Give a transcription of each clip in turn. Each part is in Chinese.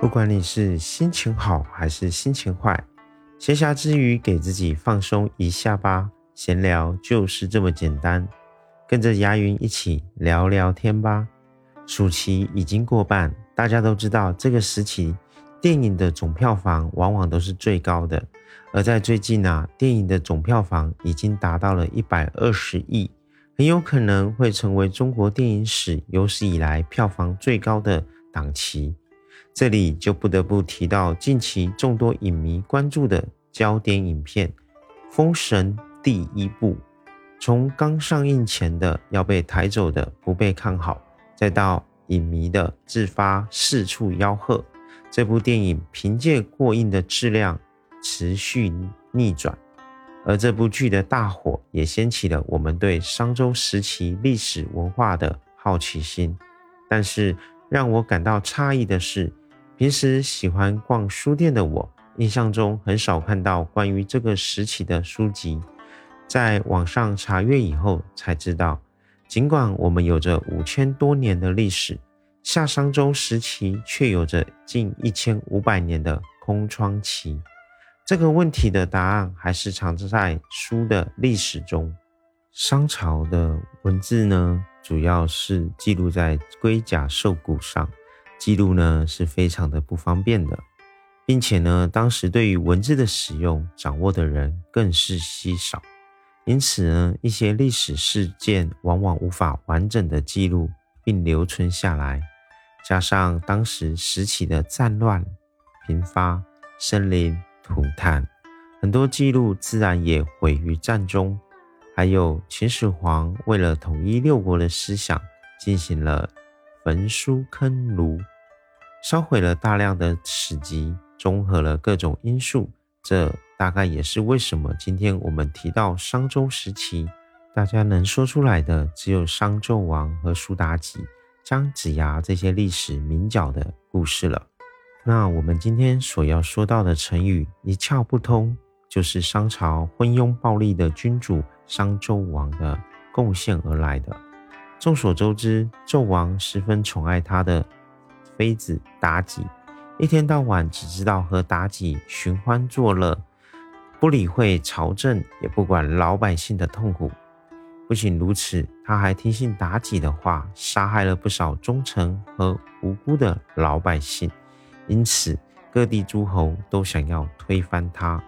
不管你是心情好还是心情坏，闲暇之余给自己放松一下吧。闲聊就是这么简单，跟着牙云一起聊聊天吧。暑期已经过半，大家都知道这个时期电影的总票房往往都是最高的。而在最近啊，电影的总票房已经达到了一百二十亿，很有可能会成为中国电影史有史以来票房最高的档期。这里就不得不提到近期众多影迷关注的焦点影片《封神》第一部。从刚上映前的要被抬走的不被看好，再到影迷的自发四处吆喝，这部电影凭借过硬的质量持续逆转。而这部剧的大火也掀起了我们对商周时期历史文化的好奇心。但是让我感到诧异的是。平时喜欢逛书店的我，印象中很少看到关于这个时期的书籍。在网上查阅以后，才知道，尽管我们有着五千多年的历史，夏商周时期却有着近一千五百年的空窗期。这个问题的答案还是藏在书的历史中。商朝的文字呢，主要是记录在龟甲兽骨上。记录呢是非常的不方便的，并且呢，当时对于文字的使用掌握的人更是稀少，因此呢，一些历史事件往往无法完整的记录并留存下来。加上当时时期的战乱频发，生灵涂炭，很多记录自然也毁于战中。还有秦始皇为了统一六国的思想，进行了。焚书坑儒，烧毁了大量的史籍，综合了各种因素，这大概也是为什么今天我们提到商周时期，大家能说出来的只有商纣王和苏妲己、姜子牙这些历史名角的故事了。那我们今天所要说到的成语“一窍不通”，就是商朝昏庸暴力的君主商纣王的贡献而来的。众所周知，纣王十分宠爱他的妃子妲己，一天到晚只知道和妲己寻欢作乐，不理会朝政，也不管老百姓的痛苦。不仅如此，他还听信妲己的话，杀害了不少忠臣和无辜的老百姓。因此，各地诸侯都想要推翻他。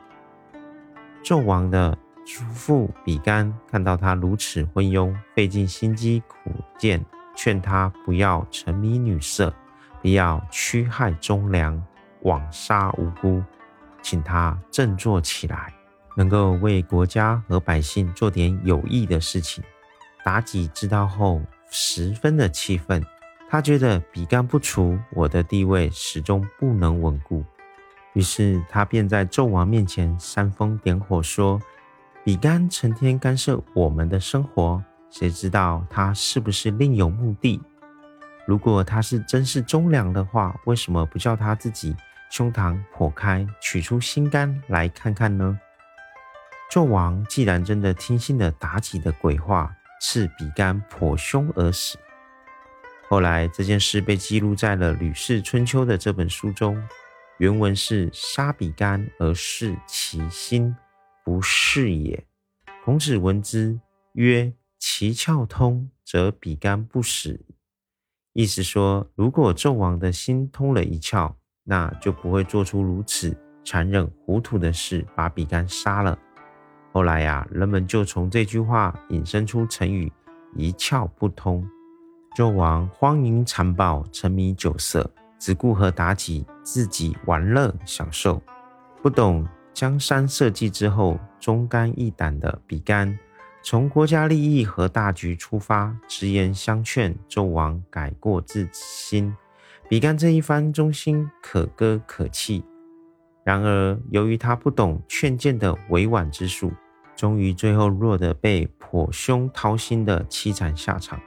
纣王的。叔父比干看到他如此昏庸，费尽心机苦谏，劝他不要沉迷女色，不要屈害忠良，枉杀无辜，请他振作起来，能够为国家和百姓做点有益的事情。妲己知道后十分的气愤，他觉得比干不除，我的地位始终不能稳固，于是他便在纣王面前煽风点火说。比干成天干涉我们的生活，谁知道他是不是另有目的？如果他是真是忠良的话，为什么不叫他自己胸膛破开，取出心肝来看看呢？纣王既然真的听信了妲己的鬼话，赐比干剖胸而死。后来这件事被记录在了《吕氏春秋》的这本书中，原文是：杀比干而弑其心。不是也。孔子闻之曰：“其窍通，则比干不死。”意思说，如果纣王的心通了一窍，那就不会做出如此残忍糊涂的事，把比干杀了。后来呀，人们就从这句话引申出成语“一窍不通”。纣王荒淫残暴，沉迷酒色，只顾和妲己自己玩乐享受，不懂。江山社稷之后，忠肝义胆的比干，从国家利益和大局出发，直言相劝纣王改过自新。比干这一番忠心可歌可泣，然而由于他不懂劝谏的委婉之术，终于最后落得被剖胸掏心的凄惨下场。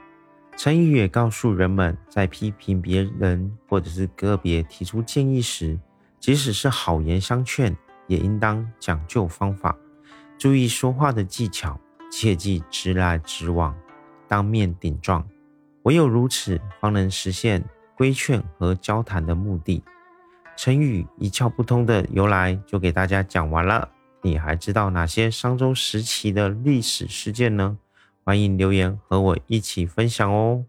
成语也告诉人们，在批评别人或者是个别提出建议时，即使是好言相劝。也应当讲究方法，注意说话的技巧，切忌直来直往、当面顶撞。唯有如此，方能实现规劝和交谈的目的。成语一窍不通的由来就给大家讲完了。你还知道哪些商周时期的历史事件呢？欢迎留言和我一起分享哦。